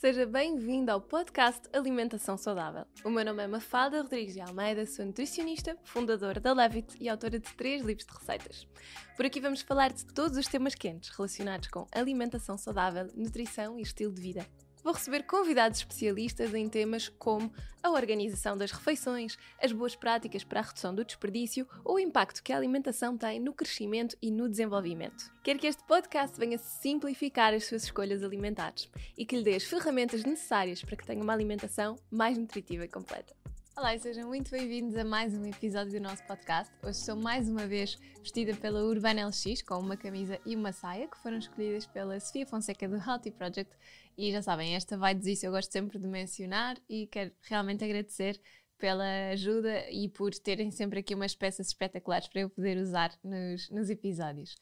Seja bem-vindo ao podcast Alimentação Saudável. O meu nome é Mafalda Rodrigues de Almeida, sou nutricionista, fundadora da Levit e autora de três livros de receitas. Por aqui vamos falar de todos os temas quentes relacionados com alimentação saudável, nutrição e estilo de vida. Vou receber convidados especialistas em temas como a organização das refeições, as boas práticas para a redução do desperdício ou o impacto que a alimentação tem no crescimento e no desenvolvimento. Quero que este podcast venha simplificar as suas escolhas alimentares e que lhe dê as ferramentas necessárias para que tenha uma alimentação mais nutritiva e completa. Olá e sejam muito bem-vindos a mais um episódio do nosso podcast. Hoje estou mais uma vez vestida pela Urbana LX com uma camisa e uma saia que foram escolhidas pela Sofia Fonseca do Healthy Project. E já sabem, esta vai dizer isso, eu gosto sempre de mencionar e quero realmente agradecer pela ajuda e por terem sempre aqui umas peças espetaculares para eu poder usar nos, nos episódios.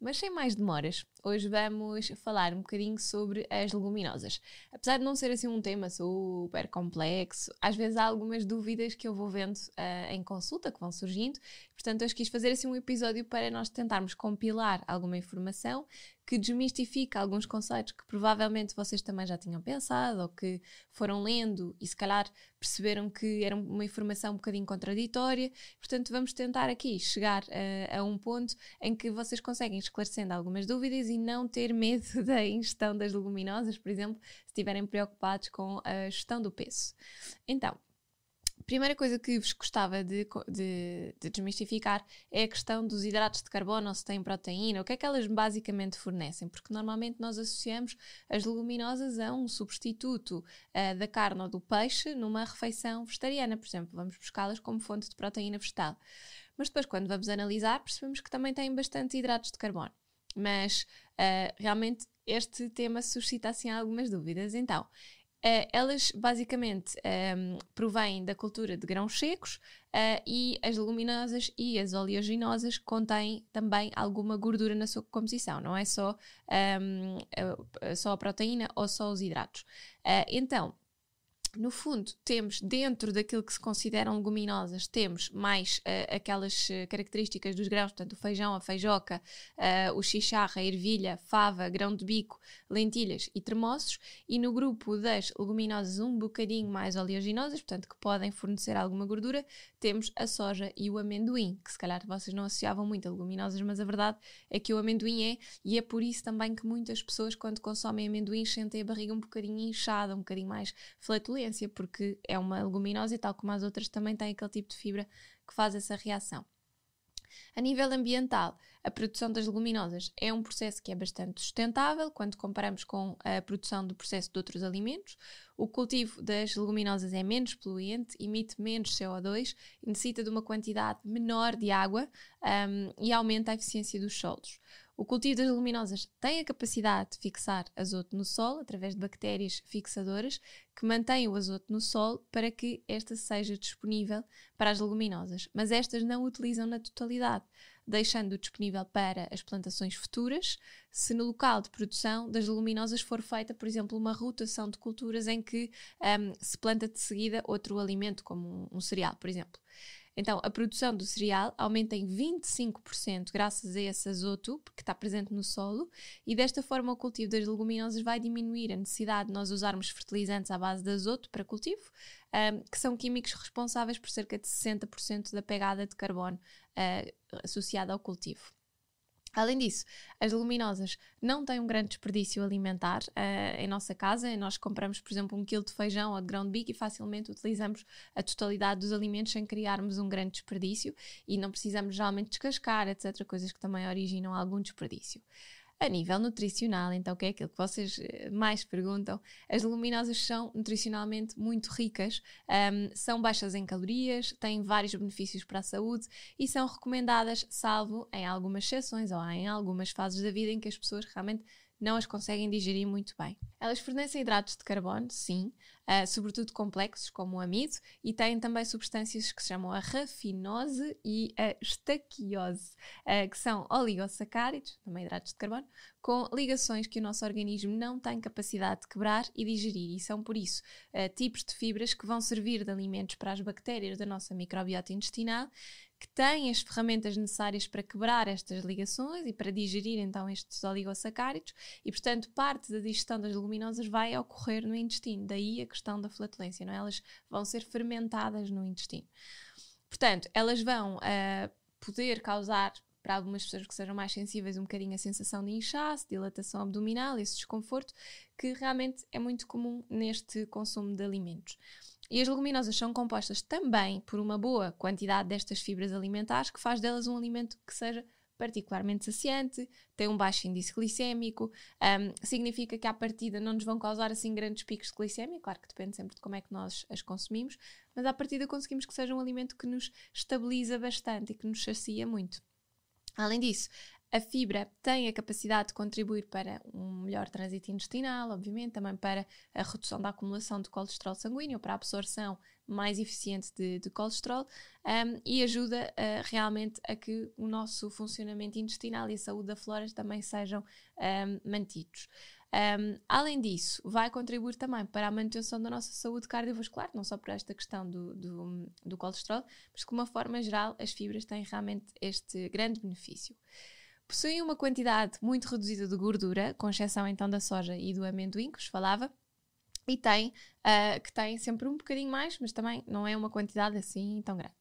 Mas sem mais demoras, hoje vamos falar um bocadinho sobre as leguminosas. Apesar de não ser assim um tema super complexo, às vezes há algumas dúvidas que eu vou vendo uh, em consulta, que vão surgindo. Portanto, hoje quis fazer assim um episódio para nós tentarmos compilar alguma informação que desmistifica alguns conceitos que provavelmente vocês também já tinham pensado ou que foram lendo e se calhar perceberam que era uma informação um bocadinho contraditória. Portanto, vamos tentar aqui chegar a, a um ponto em que vocês conseguem esclarecendo algumas dúvidas e não ter medo da ingestão das leguminosas, por exemplo, se estiverem preocupados com a gestão do peso. Então, primeira coisa que vos gostava de, de, de, desmistificar é a questão dos hidratos de carbono, se têm proteína, o que é que elas basicamente fornecem, porque normalmente nós associamos as leguminosas a um substituto uh, da carne ou do peixe numa refeição vegetariana, por exemplo, vamos buscá-las como fonte de proteína vegetal. Mas depois, quando vamos analisar, percebemos que também têm bastante hidratos de carbono. Mas uh, realmente este tema suscita assim algumas dúvidas. Então, Uh, elas basicamente um, ehm, provêm da cultura de grãos secos uh, e as leguminosas e as oleaginosas contêm também alguma gordura na sua composição, não é só, um, ehm, só a proteína ou só os hidratos. Uh, então, no fundo, temos dentro daquilo que se consideram leguminosas, temos mais uh, aquelas uh, características dos grãos, portanto, o feijão, a feijoca, uh, o chicharra, a ervilha, fava, grão de bico, lentilhas e tremoços, e no grupo das leguminosas um bocadinho mais oleaginosas, portanto, que podem fornecer alguma gordura, temos a soja e o amendoim, que se calhar vocês não associavam muito a leguminosas, mas a verdade é que o amendoim é, e é por isso também que muitas pessoas, quando consomem amendoim, sentem a barriga um bocadinho inchada, um bocadinho mais flatulenta porque é uma leguminosa e, tal como as outras, também tem aquele tipo de fibra que faz essa reação. A nível ambiental, a produção das leguminosas é um processo que é bastante sustentável quando comparamos com a produção do processo de outros alimentos. O cultivo das leguminosas é menos poluente, emite menos CO2 e necessita de uma quantidade menor de água um, e aumenta a eficiência dos solos. O cultivo das leguminosas tem a capacidade de fixar azoto no solo através de bactérias fixadoras que mantêm o azoto no solo para que esta seja disponível para as leguminosas, mas estas não o utilizam na totalidade, deixando-o disponível para as plantações futuras, se no local de produção das leguminosas for feita, por exemplo, uma rotação de culturas em que um, se planta de seguida outro alimento, como um, um cereal, por exemplo. Então, a produção do cereal aumenta em 25% graças a esse azoto que está presente no solo e desta forma o cultivo das leguminosas vai diminuir a necessidade de nós usarmos fertilizantes à base de azoto para cultivo, um, que são químicos responsáveis por cerca de 60% da pegada de carbono uh, associada ao cultivo. Além disso, as leguminosas não têm um grande desperdício alimentar uh, em nossa casa. Nós compramos, por exemplo, um quilo de feijão ou de grão de bico e facilmente utilizamos a totalidade dos alimentos sem criarmos um grande desperdício e não precisamos geralmente descascar, etc. Coisas que também originam algum desperdício. A nível nutricional, então, que é aquilo que vocês eh, mais perguntam, as leguminosas são nutricionalmente muito ricas, um, são baixas em calorias, têm vários benefícios para a saúde e são recomendadas, salvo em algumas exceções ou em algumas fases da vida em que as pessoas realmente não as conseguem digerir muito bem. Elas fornecem hidratos de carbono, sim, uh, sobretudo complexos, como o amido, e têm também substâncias que se chamam a rafinose e a estaquiose, uh, que são oligosacáridos, também hidratos de carbono, com ligações que o nosso organismo não tem capacidade de quebrar e digerir, e são por isso uh, tipos de fibras que vão servir de alimentos para as bactérias da nossa microbiota intestinal que têm as ferramentas necessárias para quebrar estas ligações e para digerir então estes oligossacáridos e, portanto, parte da digestão das leguminosas vai ocorrer no intestino. Daí a questão da flatulência, não é? Elas vão ser fermentadas no intestino. Portanto, elas vão uh, poder causar para algumas pessoas que sejam mais sensíveis, um bocadinho a sensação de inchaço, dilatação abdominal, esse desconforto, que realmente é muito comum neste consumo de alimentos. E as leguminosas são compostas também por uma boa quantidade destas fibras alimentares, que faz delas um alimento que seja particularmente saciante, tem um baixo índice glicémico, um, significa que à partida não nos vão causar assim grandes picos de glicemia, claro que depende sempre de como é que nós as consumimos, mas à partida conseguimos que seja um alimento que nos estabiliza bastante e que nos sacia muito. Além disso, a fibra tem a capacidade de contribuir para um melhor trânsito intestinal, obviamente, também para a redução da acumulação de colesterol sanguíneo, para a absorção mais eficiente de, de colesterol um, e ajuda uh, realmente a que o nosso funcionamento intestinal e a saúde da flora também sejam um, mantidos. Um, além disso, vai contribuir também para a manutenção da nossa saúde cardiovascular, não só por esta questão do, do, do colesterol, mas de uma forma geral as fibras têm realmente este grande benefício. Possuem uma quantidade muito reduzida de gordura, com exceção então da soja e do amendoim, que vos falava, e tem, uh, que tem sempre um bocadinho mais, mas também não é uma quantidade assim tão grande.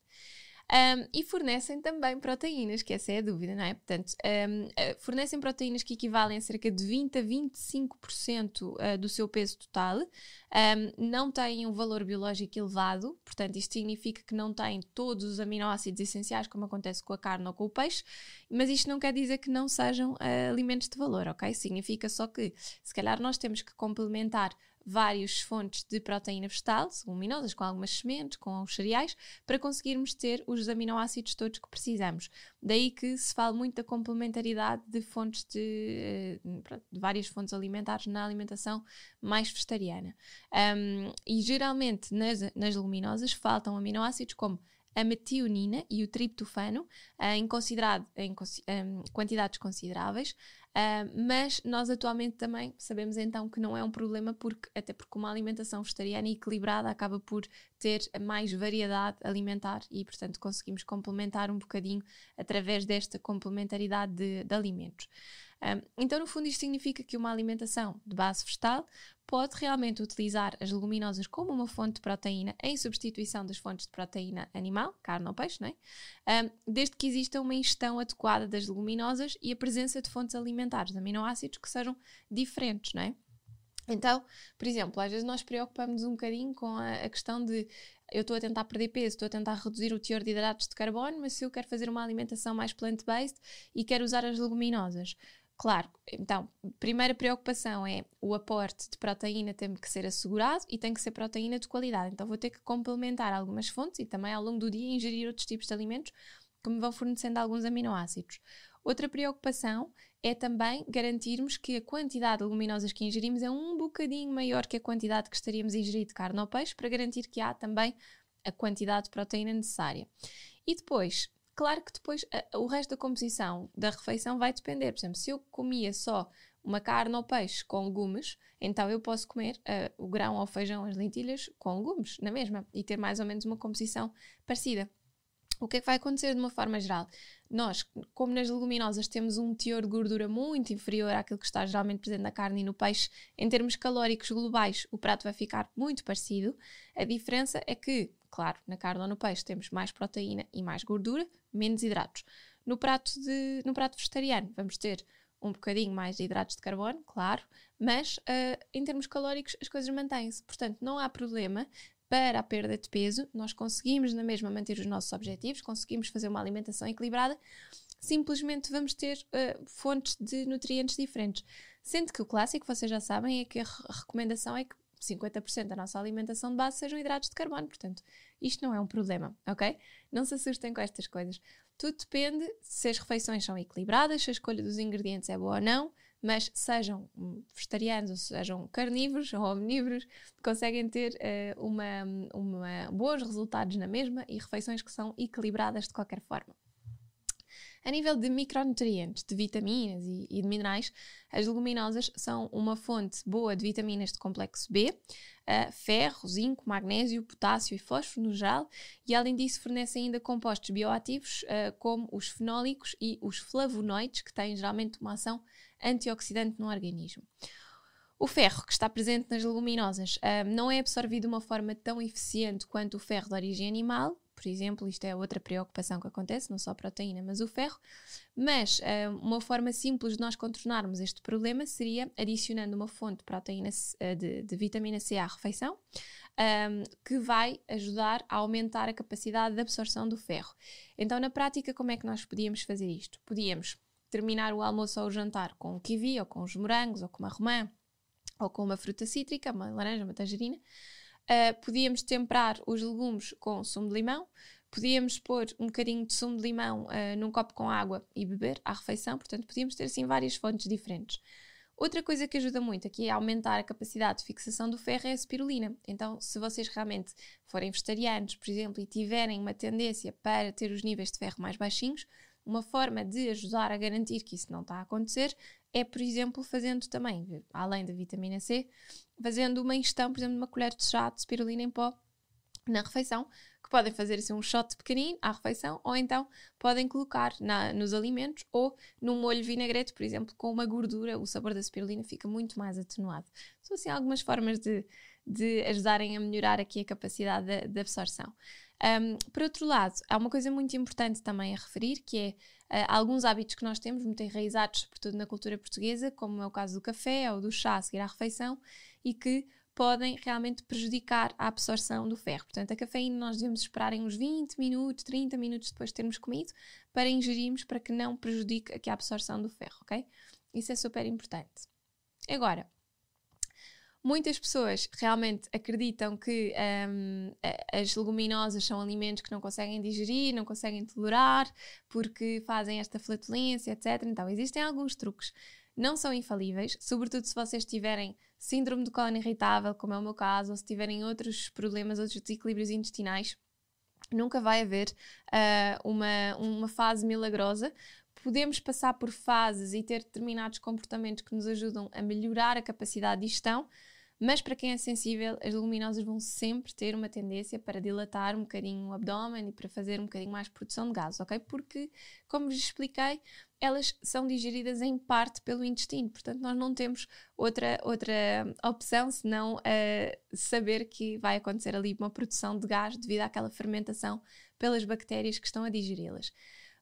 Um, e fornecem também proteínas, que essa é a dúvida, não é? Portanto, um, eh, fornecem proteínas que equivalem a cerca de 20 a 25% uh, do seu peso total, um, não têm um valor biológico elevado, portanto, isto significa que não têm todos os aminoácidos essenciais, como acontece com a carne ou com o peixe, mas isto não quer dizer que não sejam uh, alimentos de valor, ok? Significa só que, se calhar, nós temos que complementar várias fontes de proteína vegetal, leguminosas, com algumas sementes, com os cereais, para conseguirmos ter os aminoácidos todos que precisamos. Daí que se fala muito da complementaridade de fontes de, eh, de várias fontes alimentares na alimentação mais vegetariana. Um, e geralmente nas, nas leguminosas faltam aminoácidos como a metionina e o triptofano uh, em, considerado, em quantidades consideráveis, uh, mas nós atualmente também sabemos então que não é um problema, porque, até porque uma alimentação vegetariana equilibrada acaba por ter mais variedade alimentar e, portanto, conseguimos complementar um bocadinho através desta complementaridade de, de alimentos. Um, então, no fundo, isto significa que uma alimentação de base vegetal pode realmente utilizar as leguminosas como uma fonte de proteína em substituição das fontes de proteína animal, carne ou peixe, não é? Um, desde que exista uma ingestão adequada das leguminosas e a presença de fontes alimentares de aminoácidos que sejam diferentes, não é? Então, por exemplo, às vezes nós preocupamos um bocadinho com a, a questão de eu estou a tentar perder peso, estou a tentar reduzir o teor de hidratos de carbono, mas se eu quero fazer uma alimentação mais plant-based e quero usar as leguminosas, Claro, então, primeira preocupação é o aporte de proteína tem que ser assegurado e tem que ser proteína de qualidade. Então, vou ter que complementar algumas fontes e também ao longo do dia ingerir outros tipos de alimentos que me vão fornecendo alguns aminoácidos. Outra preocupação é também garantirmos que a quantidade de leguminosas que ingerimos é um bocadinho maior que a quantidade que estaríamos a ingerir de carne ou peixe, para garantir que há também a quantidade de proteína necessária. E depois, Claro que depois o resto da composição da refeição vai depender. Por exemplo, se eu comia só uma carne ou peixe com legumes, então eu posso comer uh, o grão ou o feijão, as lentilhas com legumes, na mesma, e ter mais ou menos uma composição parecida. O que é que vai acontecer de uma forma geral? Nós, como nas leguminosas, temos um teor de gordura muito inferior àquilo que está geralmente presente na carne e no peixe, em termos calóricos globais, o prato vai ficar muito parecido. A diferença é que Claro, na carne ou no peixe temos mais proteína e mais gordura, menos hidratos. No prato, de, no prato vegetariano vamos ter um bocadinho mais de hidratos de carbono, claro, mas uh, em termos calóricos as coisas mantêm-se. Portanto, não há problema para a perda de peso, nós conseguimos na mesma manter os nossos objetivos, conseguimos fazer uma alimentação equilibrada, simplesmente vamos ter uh, fontes de nutrientes diferentes. Sendo que o clássico, vocês já sabem, é que a recomendação é que 50% da nossa alimentação de base sejam hidratos de carbono. Portanto, isto não é um problema, ok? Não se assustem com estas coisas. Tudo depende se as refeições são equilibradas, se a escolha dos ingredientes é boa ou não, mas sejam vegetarianos ou sejam carnívoros ou omnívoros, conseguem ter uh, uma, uma, bons resultados na mesma e refeições que são equilibradas de qualquer forma. A nível de micronutrientes, de vitaminas e, e, de minerais, as leguminosas são uma fonte boa de vitaminas de complexo B, uh, ferro, zinco, magnésio, potássio e fósforo no geral, e além disso fornecem ainda compostos bioativos uh, como os fenólicos e os flavonoides, que têm geralmente uma ação antioxidante no organismo. O ferro que está presente nas leguminosas uh, não é absorvido de uma forma tão eficiente quanto o ferro de origem animal, por exemplo, isto é outra preocupação que acontece, não só a proteína, mas o ferro. Mas uh, uma forma simples de nós contornarmos este problema seria adicionando uma fonte de proteína uh, de, de, vitamina C à refeição, um, que vai ajudar a aumentar a capacidade de absorção do ferro. Então, na prática, como é que nós podíamos fazer isto? Podíamos terminar o almoço ou o jantar com o kiwi, ou com os morangos, ou com uma romã, ou com uma fruta cítrica, uma laranja, uma tangerina. Uh, podíamos temperar os legumes com sumo de limão, podíamos pôr um bocadinho de sumo de limão uh, num copo com água e beber à refeição, portanto, podíamos ter assim várias fontes diferentes. Outra coisa que ajuda muito aqui a aumentar a capacidade de fixação do ferro é a spirulina. Então, se vocês realmente forem vegetarianos, por exemplo, e tiverem uma tendência para ter os níveis de ferro mais baixinhos, uma forma de ajudar a garantir que isso não está a acontecer é, por exemplo, fazendo também, além da vitamina C, fazendo uma ingestão, por exemplo, de uma colher de chá de spirulina em pó na refeição, que podem fazer assim um shot pequenino à refeição, ou então podem colocar na, nos alimentos ou num molho vinagrete, por exemplo, com uma gordura, o sabor da spirulina fica muito mais atenuado. São assim algumas formas de, de ajudarem a melhorar aqui a capacidade de, de absorção. Um, por outro lado, há uma coisa muito importante também a referir, que é alguns hábitos que nós temos muito enraizados, sobretudo na cultura portuguesa, como é o caso do café ou do chá a seguir à refeição, e que podem realmente prejudicar a absorção do ferro. Portanto, a cafeína nós devemos esperar em uns 20 minutos, 30 minutos depois de termos comido para ingerirmos para que não prejudique aqui a absorção do ferro, ok? Isso é super importante. Agora, Muitas pessoas realmente acreditam que um, as leguminosas são alimentos que não conseguem digerir, não conseguem tolerar, porque fazem esta flatulência, etc. Então, existem alguns truques. Não são infalíveis, sobretudo se vocês tiverem síndrome do cólon irritável, como é o meu caso, ou se tiverem outros problemas, outros desequilíbrios intestinais. Nunca vai haver uh, uma, uma fase milagrosa, podemos passar por fases e ter determinados comportamentos que nos ajudam a melhorar a capacidade de digestão, mas para quem é sensível, as luminosas vão sempre ter uma tendência para dilatar um bocadinho o abdômen e para fazer um bocadinho mais produção de gás, ok? Porque, como vos expliquei, elas são digeridas em parte pelo intestino, portanto, nós não temos outra, outra opção senão uh, saber que vai acontecer ali uma produção de gás devido àquela fermentação pelas bactérias que estão a digeri-las.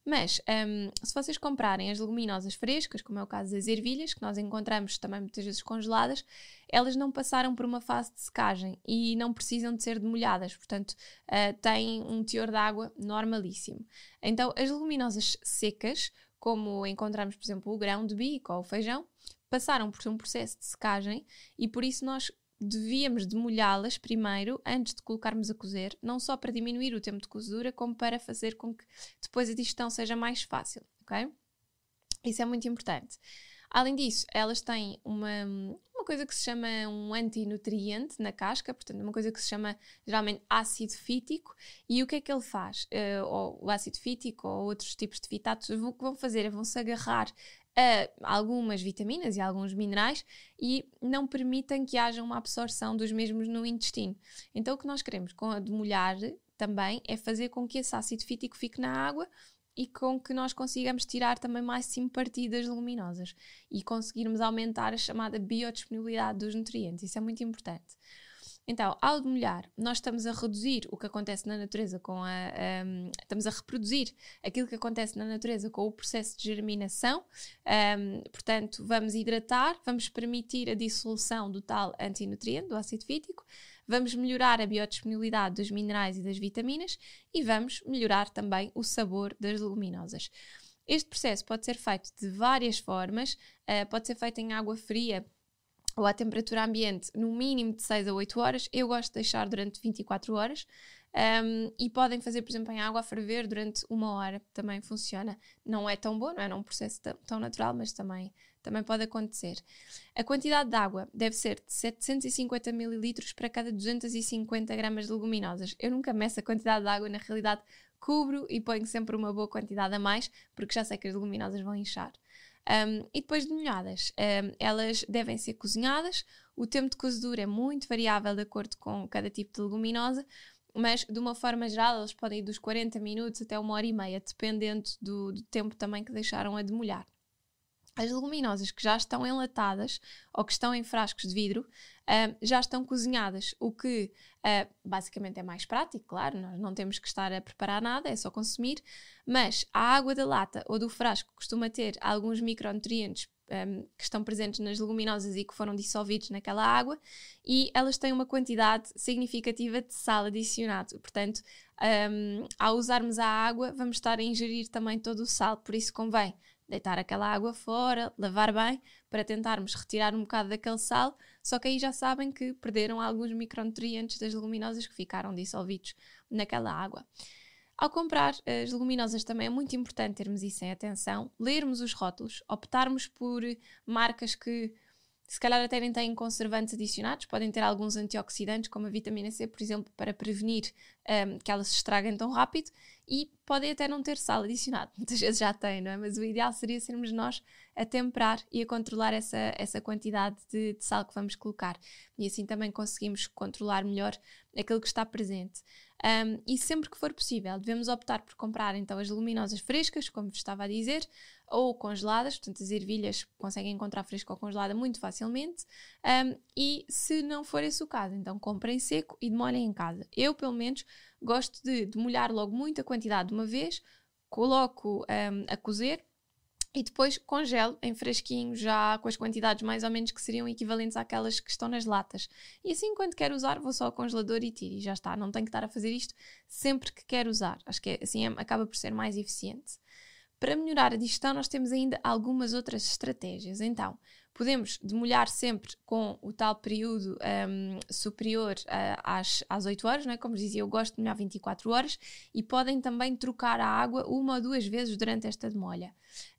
Mas um, se vocês comprarem as leguminosas frescas, como é o caso das ervilhas, que nós encontramos também muitas vezes congeladas, elas não passaram por uma fase de secagem e não precisam de ser demolhadas, portanto uh, têm um teor de água normalíssimo. Então as leguminosas secas, como encontramos, por exemplo, o grão de bico ou o feijão, passaram por um processo de secagem e por isso nós devíamos demolhá-las primeiro antes de colocarmos a cozer, não só para diminuir o tempo de cozedura, como para fazer com que depois a digestão seja mais fácil, ok? Isso é muito importante. Além disso, elas têm uma, uma coisa que se chama um antinutriente na casca, portanto, uma coisa que se chama geralmente ácido fítico. E o que é que ele faz? Uh, ou o ácido fítico ou outros tipos de fitatos, o que vão fazer é vão-se agarrar a algumas vitaminas e alguns minerais e não permitem que haja uma absorção dos mesmos no intestino. Então, o que nós queremos com a demolhar também é fazer com que esse ácido fítico fique na água e com que nós consigamos tirar também máximo partido das luminosas e conseguirmos aumentar a chamada biodisponibilidade dos nutrientes. Isso é muito importante. Então, ao demolhar, nós estamos a reduzir o que acontece na natureza com a. Um, estamos a reproduzir aquilo que acontece na natureza com o processo de germinação. Um, portanto, vamos hidratar, vamos permitir a dissolução do tal antinutriente, do ácido fítico, vamos melhorar a biodisponibilidade dos minerais e das vitaminas e vamos melhorar também o sabor das leguminosas. Este processo pode ser feito de várias formas, uh, pode ser feito em água fria ou à temperatura ambiente no mínimo de 6 a 8 horas. Eu gosto de deixar durante 24 horas. Um, e podem fazer, por exemplo, em água a ferver durante uma hora, também funciona. Não é tão bom, não é, não é um processo tão natural, mas também, também pode acontecer. A quantidade de água deve ser de 750 ml para cada 250 gramas de leguminosas. Eu nunca meço a quantidade de água, na realidade, cubro e ponho sempre uma boa quantidade a mais, porque já sei que as leguminosas vão inchar. Um, e depois de molhadas, um, elas devem ser cozinhadas. O tempo de cozedura é muito variável de acordo com cada tipo de leguminosa, mas de uma forma geral eles podem ir dos 40 minutos até uma hora e meia, dependendo do, do tempo também que deixaram a demolhar. As leguminosas que já estão enlatadas ou que estão em frascos de vidro uh, já estão cozinhadas, o que uh, basicamente é mais prático, claro, nós não temos que estar a preparar nada, é só consumir, mas a água da lata ou do frasco costuma ter alguns micronutrientes um, que estão presentes nas leguminosas e que foram dissolvidos naquela água, e elas têm uma quantidade significativa de sal adicionado. Portanto, um, ao usarmos a água, vamos estar a ingerir também todo o sal, por isso convém deitar aquela água fora, lavar bem, para tentarmos retirar um bocado daquele sal, só que aí já sabem que perderam alguns micronutrientes das leguminosas que ficaram dissolvidos naquela água. Ao comprar as leguminosas também é muito importante termos isso em atenção, lermos os rótulos, optarmos por marcas que se calhar até nem têm conservantes adicionados, podem ter alguns antioxidantes, como a vitamina C, por exemplo, para prevenir um, que elas se estraguem tão rápido, e podem até não ter sal adicionado. Muitas vezes já têm, não é? Mas o ideal seria sermos nós a temperar e a controlar essa, essa quantidade de, de sal que vamos colocar. E assim também conseguimos controlar melhor aquilo que está presente. Um, e sempre que for possível, devemos optar por comprar então as luminosas frescas, como vos estava a dizer, ou congeladas, portanto as ervilhas conseguem encontrar fresca ou congelada muito facilmente. Um, e se não for esse o caso, então comprem seco e demolhem em casa. Eu, pelo menos, gosto de, de molhar logo muita quantidade de uma vez, coloco um, a cozer e depois congelo em fresquinho, já com as quantidades mais ou menos que seriam equivalentes àquelas que estão nas latas. E assim, quando quero usar, vou só ao congelador e tiro e já está. Não tenho que estar a fazer isto sempre que quero usar. Acho que é, assim é, acaba por ser mais eficiente. Para melhorar a digestão, nós temos ainda algumas outras estratégias. Então, podemos demolhar sempre com o tal período um, superior uh, às, às 8 horas, não é? como dizia, eu gosto de molhar 24 horas, e podem também trocar a água uma ou duas vezes durante esta demolha.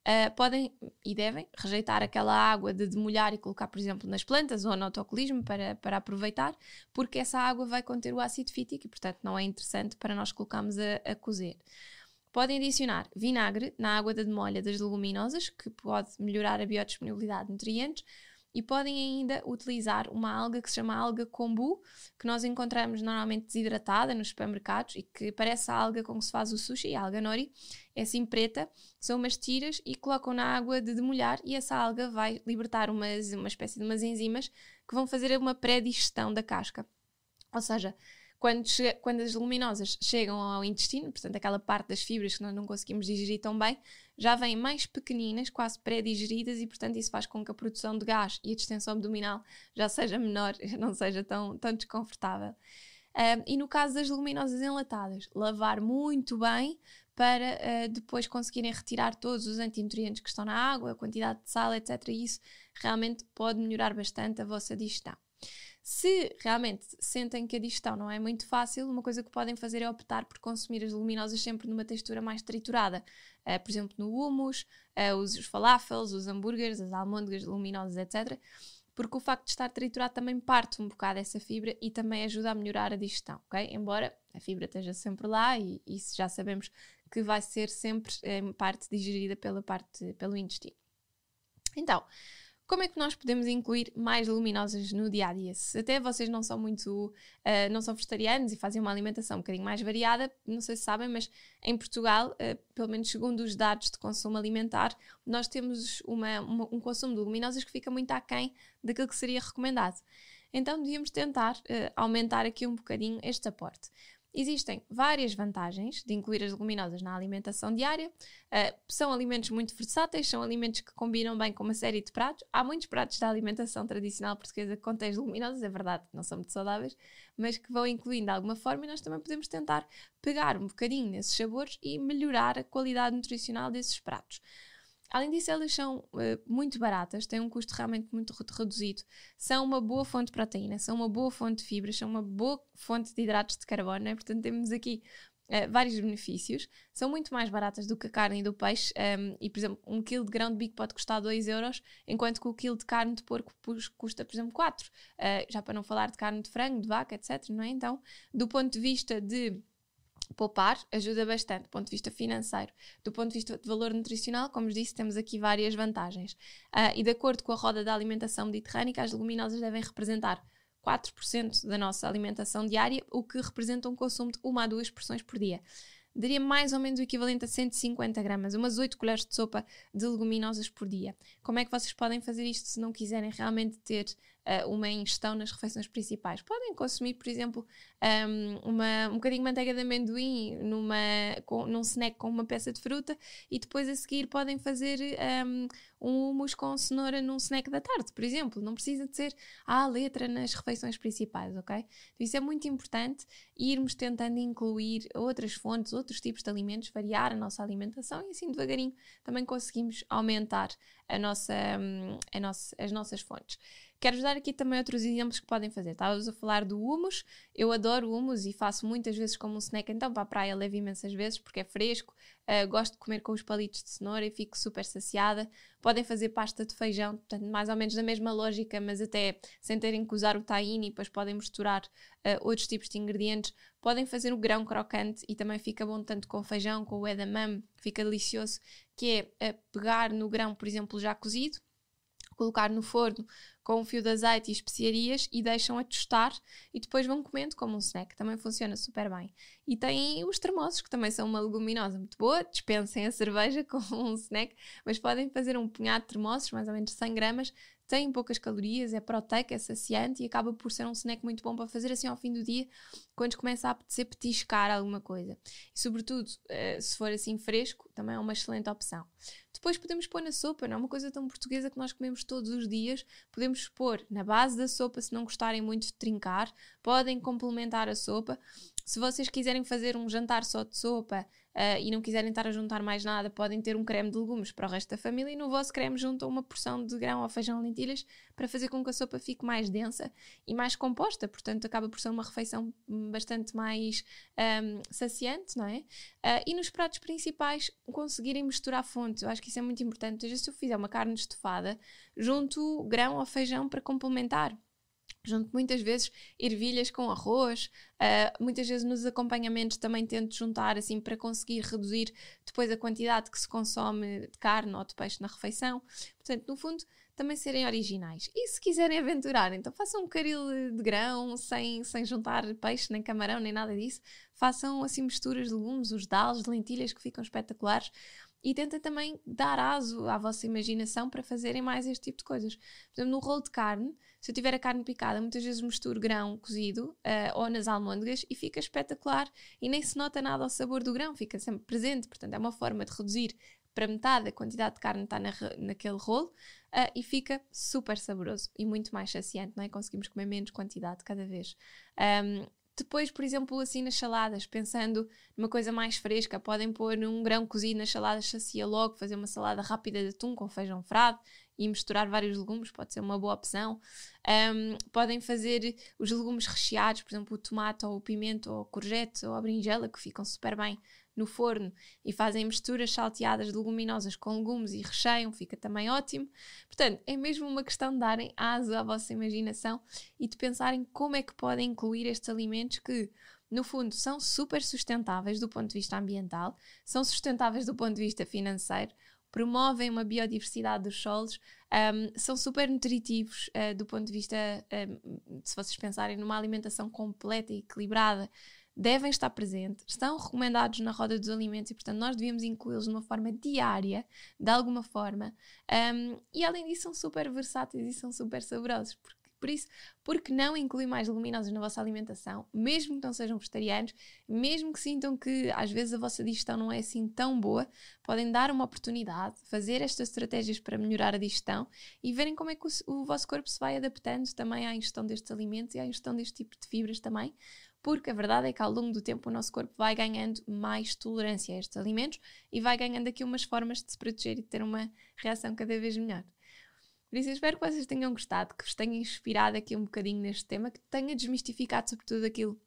Uh, podem e devem rejeitar aquela água de demolhar e colocar, por exemplo, nas plantas ou no autocolismo para, para aproveitar, porque essa água vai conter o ácido fítico e, portanto, não é interessante para nós colocarmos a, a cozer. Podem adicionar vinagre na água da demolha das leguminosas, que pode melhorar a biodisponibilidade de nutrientes, e podem ainda utilizar uma alga que se chama alga kombu, que nós encontramos normalmente desidratada nos supermercados e que parece a alga com que se faz o sushi, a alga nori, é assim preta, são umas tiras e colocam na água de demolhar e essa alga vai libertar umas, uma espécie de umas enzimas que vão fazer uma pré-digestão da casca. Ou seja, quando, quando as luminosas chegam ao intestino, portanto, aquela parte das fibras que nós não conseguimos digerir tão bem, já vêm mais pequeninas, quase pré-digeridas, e portanto isso faz com que a produção de gás e a distensão abdominal já seja menor, não seja tão, tão desconfortável. Um, e no caso das luminosas enlatadas, lavar muito bem para uh, depois conseguirem retirar todos os antinutrientes que estão na água, a quantidade de sal, etc. Isso realmente pode melhorar bastante a vossa digestão. Se realmente sentem que a digestão não é muito fácil, uma coisa que podem fazer é optar por consumir as luminosas sempre numa textura mais triturada. Uh, por exemplo, no hummus, uh, os, falafels, os hambúrgueres, as almôndegas luminosas, etc. Porque o facto de estar triturado também parte um bocado essa fibra e também ajuda a melhorar a digestão, ok? Embora a fibra esteja sempre lá e isso já sabemos que vai ser sempre em parte digerida pela parte, pelo intestino. Então, como é que nós podemos incluir mais luminosas no dia a dia? Se até vocês não são muito, uh, não são vegetarianos e fazem uma alimentação um bocadinho mais variada, não sei se sabem, mas em Portugal, uh, pelo menos segundo os dados de consumo alimentar, nós temos uma, uma, um consumo de luminosas que fica muito aquém daquilo que seria recomendado. Então devíamos tentar uh, aumentar aqui um bocadinho este aporte. Existem várias vantagens de incluir as leguminosas na alimentação diária. Uh, são alimentos muito versáteis, são alimentos que combinam bem com uma série de pratos. Há muitos pratos da alimentação tradicional portuguesa que contêm leguminosas, é verdade, não são muito saudáveis, mas que vão incluindo de alguma forma e nós também podemos tentar pegar um bocadinho nesses sabores e melhorar a qualidade nutricional desses pratos. Além disso, elas são uh, muito baratas, têm um custo realmente muito reduzido, são uma boa fonte de proteína, são uma boa fonte de fibras, são uma boa fonte de hidratos de carbono, né? portanto temos aqui uh, vários benefícios, são muito mais baratas do que a carne e do peixe, um, ehm, e por exemplo, um quilo de grão de bico pode custar 2 euros, enquanto que o quilo de carne de porco custa, por exemplo, 4, uh, eh, já para não falar de carne de frango, de vaca, etc, não é? Então, do ponto de vista de poupar ajuda bastante do ponto de vista financeiro. Do ponto de vista de valor nutricional, como disse, temos aqui várias vantagens. Uh, e de acordo com a roda da alimentação mediterrânica, as leguminosas devem representar 4% da nossa alimentação diária, o que representa um consumo de uma a duas porções por dia daria mais ou menos o equivalente a 150 gramas, umas 8 colheres de sopa de leguminosas por dia. Como é que vocês podem fazer isto se não quiserem realmente ter uh, uma ingestão nas refeições principais? Podem consumir, por exemplo, um, uma, um bocadinho de manteiga de amendoim numa, com, num snack com uma peça de fruta e depois a seguir podem fazer um, um hummus com cenoura num snack da tarde, por exemplo. Não precisa de ser à letra nas refeições principais, ok? Então, isso é muito importante irmos tentando incluir outras fontes, outros tipos de alimentos, variar a nossa alimentação e assim devagarinho também conseguimos aumentar a nossa, hum, a nossa, as nossas fontes. Quero-vos dar aqui também outros exemplos que podem fazer. Estávamos a falar do humus. Eu adoro humus e faço muitas vezes como um snack, então para a praia levo imensas vezes porque é fresco. Uh, gosto de comer com os palitos de cenoura e fico super saciada. Podem fazer pasta de feijão, portanto, mais ou menos da mesma lógica, mas até sem terem que usar o tahine, depois podem misturar uh, outros tipos de ingredientes. Podem fazer o grão crocante e também fica bom tanto com feijão, com o edamame, fica delicioso, que é uh, pegar no grão, por exemplo, já cozido, colocar no forno com um fio de azeite e especiarias e deixam a tostar e depois vão comendo como um snack. Também funciona super bem. E tem os termossos, que também são uma leguminosa muito boa. Dispensem a cerveja com um snack, mas podem fazer um punhado de termossos, mais ou menos 100 gramas, tem poucas calorias, é proteico, é saciante e acaba por ser um snack muito bom para fazer assim ao fim do dia, quando começa a apetecer petiscar alguma coisa. E sobretudo, eh, se for assim fresco, também é uma excelente opção. Depois podemos pôr na sopa, não é uma coisa tão portuguesa que nós comemos todos os dias. Podemos pôr na base da sopa, se não gostarem muito de trincar, podem complementar a sopa. Se vocês quiserem fazer um jantar só de sopa, uh, e não quiserem estar a juntar mais nada, podem ter um creme de legumes para o resto da família e no vosso creme juntam uma porção de grão ou feijão lentilhas para fazer com que a sopa fique mais densa e mais composta, portanto acaba por ser uma refeição bastante mais um, saciante, não é? Uh, e nos pratos principais conseguirem misturar fontes, eu acho que isso é muito importante. se eu fizer uma carne estofada, junto grão ou feijão para complementar junto muitas vezes ervilhas com arroz, uh, muitas vezes nos acompanhamentos também tento juntar assim para conseguir reduzir depois a quantidade que se consome de carne ou de peixe na refeição. Portanto, no fundo, também serem originais. E se quiserem aventurar, então façam um caril de grão sem, sem juntar peixe, nem camarão, nem nada disso. Façam assim misturas de legumes, os dalos, de lentilhas que ficam espetaculares e tentem também dar aso à vossa imaginação para fazerem mais este tipo de coisas. Por exemplo, no rolo de carne, se eu tiver a carne picada, muitas vezes misturo grão cozido uh, ou nas almôndegas e fica espetacular e nem se nota nada ao sabor do grão, fica sempre presente. Portanto, é uma forma de reduzir para metade a quantidade de carne que está na, naquele rolo uh, e fica super saboroso e muito mais saciante, não é? Conseguimos comer menos quantidade cada vez. Um, depois, por exemplo, assim nas saladas, pensando numa coisa mais fresca, podem pôr um grão cozido nas saladas, sacia logo, fazer uma salada rápida de atum com feijão frado e misturar vários legumes, pode ser uma boa opção. Um, podem fazer os legumes recheados, por exemplo, o tomate ou o pimento ou a courgette ou a berinjela, que ficam super bem no forno e fazem misturas salteadas de leguminosas com legumes e recheiam, fica também ótimo. Portanto, é mesmo uma questão de darem aso à vossa imaginação e de pensarem como é que podem incluir estes alimentos que no fundo, são super sustentáveis do ponto de vista ambiental, são sustentáveis do ponto de vista financeiro, promovem uma biodiversidade dos solos, um, são super nutritivos uh, do ponto de vista, um, se vocês pensarem numa alimentação completa e equilibrada, devem estar presentes, estão recomendados na roda dos alimentos e, portanto, nós devíamos incluí-los de uma forma diária, de alguma forma. Um, e além disso, são super versáteis e são super saborosos, porque por isso, por que não incluir mais leguminosas na vossa alimentação, mesmo que não sejam vegetarianos, mesmo que sintam que às vezes a vossa digestão não é assim tão boa, podem dar uma oportunidade, fazer estas estratégias para melhorar a digestão e verem como é que o, o vosso corpo se vai adaptando também à ingestão destes alimentos e à ingestão deste tipo de fibras também, porque a verdade é que ao longo do tempo o nosso corpo vai ganhando mais tolerância a estes alimentos e vai ganhando aqui umas formas de se proteger e de ter uma reação cada vez melhor. Por isso, espero que vocês tenham gostado, que vos tenha inspirado aqui um bocadinho neste tema, que tenha desmistificado sobretudo aquilo,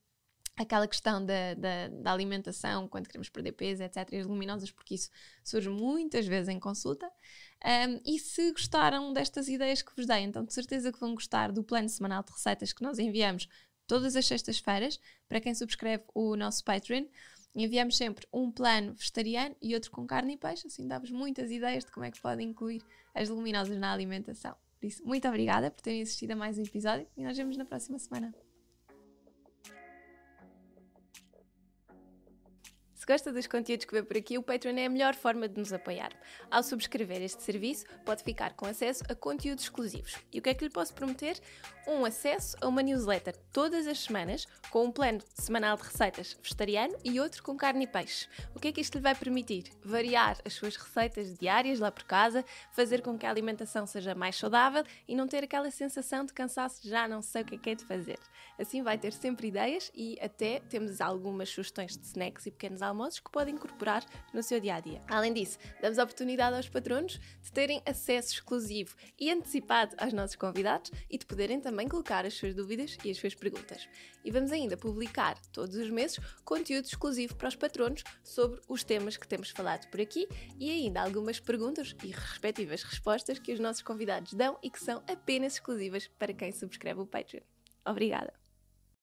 aquela questão da, da, da alimentação, quando queremos perder peso, etc. E as luminosas, porque isso surge muitas vezes em consulta. Um, e se gostaram destas ideias que vos dei, então de certeza que vão gostar do plano semanal de receitas que nós enviamos todas as sextas-feiras para quem subscreve o nosso Patreon. Enviamos sempre um plano vegetariano e outro com carne e peixe, assim dá-vos muitas ideias de como é que podem incluir as leguminosas na alimentação. Por isso, muito obrigada por terem assistido a mais um episódio e nós vemos na próxima semana. Se gosta dos conteúdos que vê por aqui, o Patreon é a melhor forma de nos apoiar. Ao subscrever este serviço, pode ficar com acesso a conteúdos exclusivos. E o que é que lhe posso prometer? Um acesso a uma newsletter todas as semanas, com um plano semanal de receitas vegetariano e outro com carne e peixe. O que é que isto lhe vai permitir? Variar as suas receitas diárias lá por casa, fazer com que a alimentação seja mais saudável e não ter aquela sensação de cansaço de já não sei o que é que é de fazer. Assim vai ter sempre ideias e até temos algumas sugestões de snacks e pequenos almoços que pode incorporar no seu dia a dia. Além disso, damos a oportunidade aos patronos de terem acesso exclusivo e antecipado aos nossos convidados e de poderem também colocar as suas dúvidas e as suas perguntas. E vamos ainda publicar todos os meses conteúdo exclusivo para os patronos sobre os temas que temos falado por aqui e ainda algumas perguntas e respectivas respostas que os nossos convidados dão e que são apenas exclusivas para quem subscreve o Patreon. Obrigada!